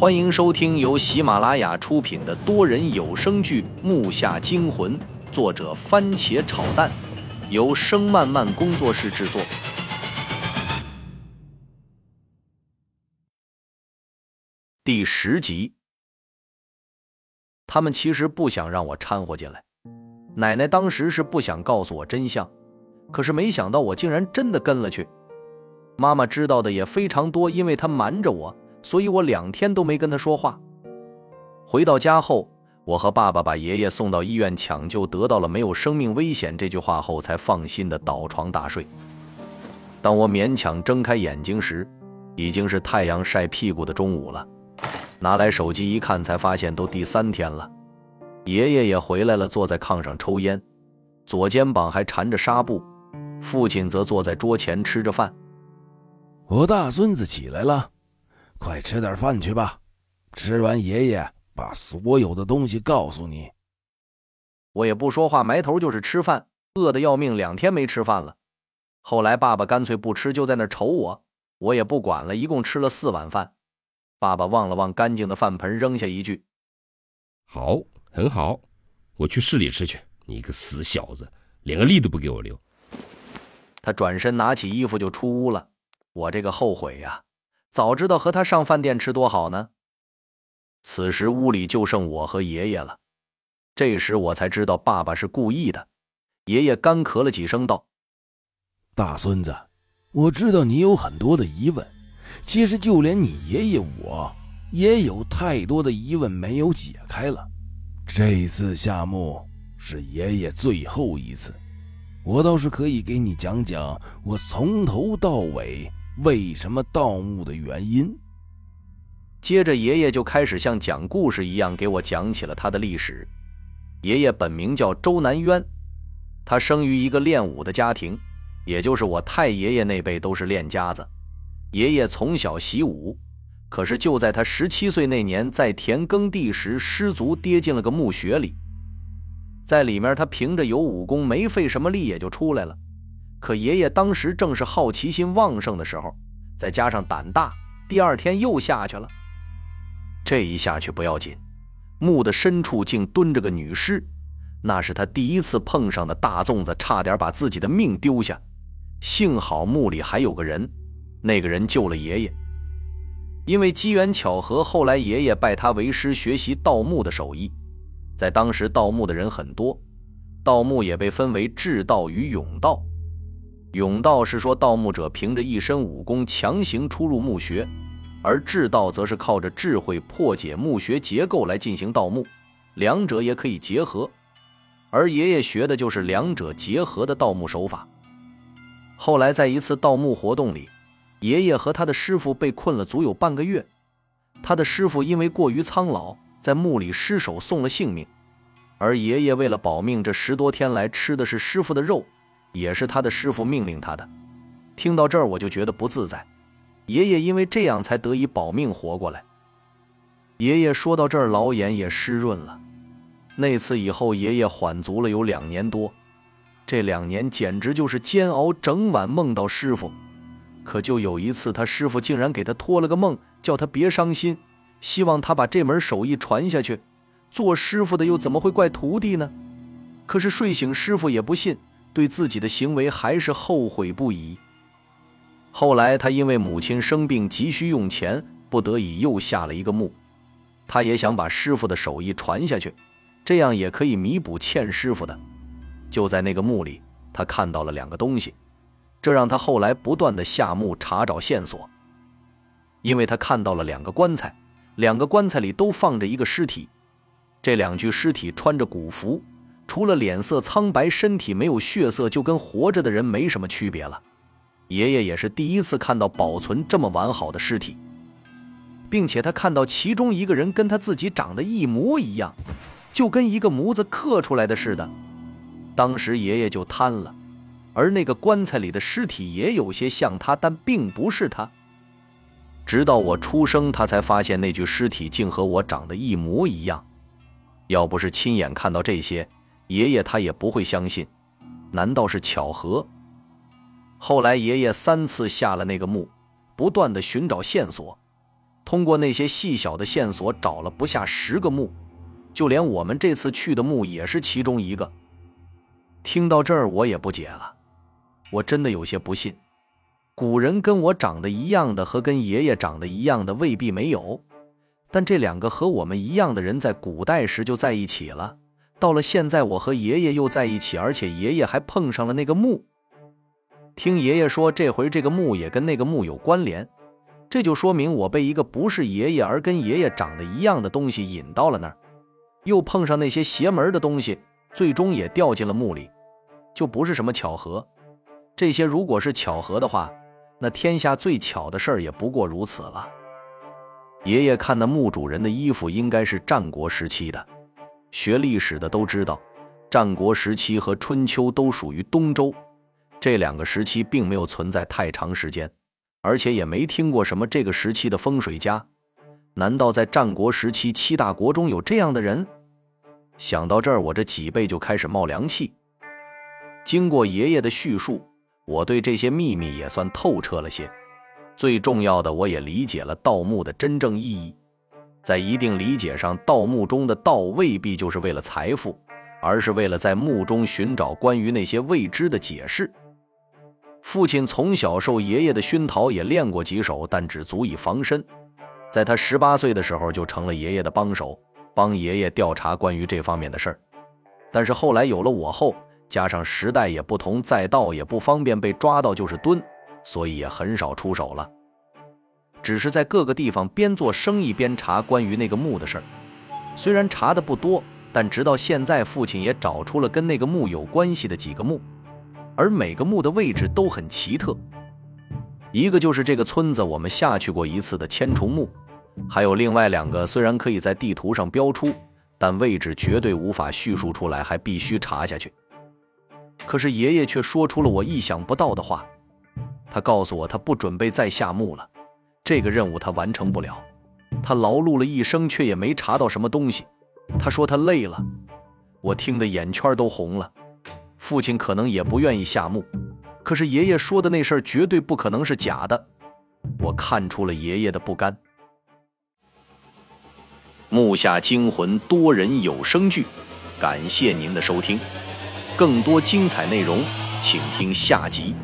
欢迎收听由喜马拉雅出品的多人有声剧《木下惊魂》，作者番茄炒蛋，由声漫漫工作室制作。第十集，他们其实不想让我掺和进来。奶奶当时是不想告诉我真相，可是没想到我竟然真的跟了去。妈妈知道的也非常多，因为她瞒着我。所以我两天都没跟他说话。回到家后，我和爸爸把爷爷送到医院抢救，得到了没有生命危险这句话后，才放心的倒床大睡。当我勉强睁开眼睛时，已经是太阳晒屁股的中午了。拿来手机一看，才发现都第三天了。爷爷也回来了，坐在炕上抽烟，左肩膀还缠着纱布。父亲则坐在桌前吃着饭。我大孙子起来了。快吃点饭去吧，吃完爷爷把所有的东西告诉你。我也不说话，埋头就是吃饭，饿得要命，两天没吃饭了。后来爸爸干脆不吃，就在那瞅我，我也不管了，一共吃了四碗饭。爸爸望了望干净的饭盆，扔下一句：“好，很好，我去市里吃去。你个死小子，连个力都不给我留。”他转身拿起衣服就出屋了。我这个后悔呀！早知道和他上饭店吃多好呢。此时屋里就剩我和爷爷了。这时我才知道爸爸是故意的。爷爷干咳了几声，道：“大孙子，我知道你有很多的疑问。其实就连你爷爷我也有太多的疑问没有解开了。这次下墓是爷爷最后一次，我倒是可以给你讲讲我从头到尾。”为什么盗墓的原因？接着，爷爷就开始像讲故事一样给我讲起了他的历史。爷爷本名叫周南渊，他生于一个练武的家庭，也就是我太爷爷那辈都是练家子。爷爷从小习武，可是就在他十七岁那年，在田耕地时失足跌进了个墓穴里，在里面他凭着有武功，没费什么力也就出来了。可爷爷当时正是好奇心旺盛的时候，再加上胆大，第二天又下去了。这一下去不要紧，墓的深处竟蹲着个女尸，那是他第一次碰上的大粽子，差点把自己的命丢下。幸好墓里还有个人，那个人救了爷爷。因为机缘巧合，后来爷爷拜他为师，学习盗墓的手艺。在当时，盗墓的人很多，盗墓也被分为智盗与勇盗。甬道是说盗墓者凭着一身武功强行出入墓穴，而智道则是靠着智慧破解墓穴结构来进行盗墓，两者也可以结合。而爷爷学的就是两者结合的盗墓手法。后来在一次盗墓活动里，爷爷和他的师傅被困了足有半个月，他的师傅因为过于苍老，在墓里失手送了性命，而爷爷为了保命，这十多天来吃的是师傅的肉。也是他的师傅命令他的。听到这儿，我就觉得不自在。爷爷因为这样才得以保命活过来。爷爷说到这儿，老眼也湿润了。那次以后，爷爷缓足了有两年多。这两年简直就是煎熬，整晚梦到师傅。可就有一次，他师傅竟然给他托了个梦，叫他别伤心，希望他把这门手艺传下去。做师傅的又怎么会怪徒弟呢？可是睡醒，师傅也不信。对自己的行为还是后悔不已。后来，他因为母亲生病急需用钱，不得已又下了一个墓。他也想把师傅的手艺传下去，这样也可以弥补欠师傅的。就在那个墓里，他看到了两个东西，这让他后来不断的下墓查找线索。因为他看到了两个棺材，两个棺材里都放着一个尸体，这两具尸体穿着古服。除了脸色苍白，身体没有血色，就跟活着的人没什么区别了。爷爷也是第一次看到保存这么完好的尸体，并且他看到其中一个人跟他自己长得一模一样，就跟一个模子刻出来的似的。当时爷爷就瘫了，而那个棺材里的尸体也有些像他，但并不是他。直到我出生，他才发现那具尸体竟和我长得一模一样。要不是亲眼看到这些，爷爷他也不会相信，难道是巧合？后来爷爷三次下了那个墓，不断的寻找线索，通过那些细小的线索找了不下十个墓，就连我们这次去的墓也是其中一个。听到这儿，我也不解了，我真的有些不信。古人跟我长得一样的和跟爷爷长得一样的未必没有，但这两个和我们一样的人在古代时就在一起了，到了现在我和爷爷又在一起，而且爷爷还碰上了那个墓。听爷爷说，这回这个墓也跟那个墓有关联，这就说明我被一个不是爷爷而跟爷爷长得一样的东西引到了那儿，又碰上那些邪门的东西，最终也掉进了墓里，就不是什么巧合。这些如果是巧合的话，那天下最巧的事儿也不过如此了。爷爷看那墓主人的衣服，应该是战国时期的。学历史的都知道，战国时期和春秋都属于东周，这两个时期并没有存在太长时间，而且也没听过什么这个时期的风水家。难道在战国时期七大国中有这样的人？想到这儿，我这脊背就开始冒凉气。经过爷爷的叙述。我对这些秘密也算透彻了些，最重要的，我也理解了盗墓的真正意义。在一定理解上，盗墓中的盗未必就是为了财富，而是为了在墓中寻找关于那些未知的解释。父亲从小受爷爷的熏陶，也练过几手，但只足以防身。在他十八岁的时候，就成了爷爷的帮手，帮爷爷调查关于这方面的事儿。但是后来有了我后，加上时代也不同，再盗也不方便，被抓到就是蹲，所以也很少出手了。只是在各个地方边做生意边查关于那个墓的事儿，虽然查的不多，但直到现在，父亲也找出了跟那个墓有关系的几个墓，而每个墓的位置都很奇特。一个就是这个村子我们下去过一次的千重墓，还有另外两个，虽然可以在地图上标出，但位置绝对无法叙述出来，还必须查下去。可是爷爷却说出了我意想不到的话，他告诉我他不准备再下墓了，这个任务他完成不了。他劳碌了一生，却也没查到什么东西。他说他累了，我听得眼圈都红了。父亲可能也不愿意下墓，可是爷爷说的那事儿绝对不可能是假的。我看出了爷爷的不甘。木下惊魂多人有声剧，感谢您的收听。更多精彩内容，请听下集。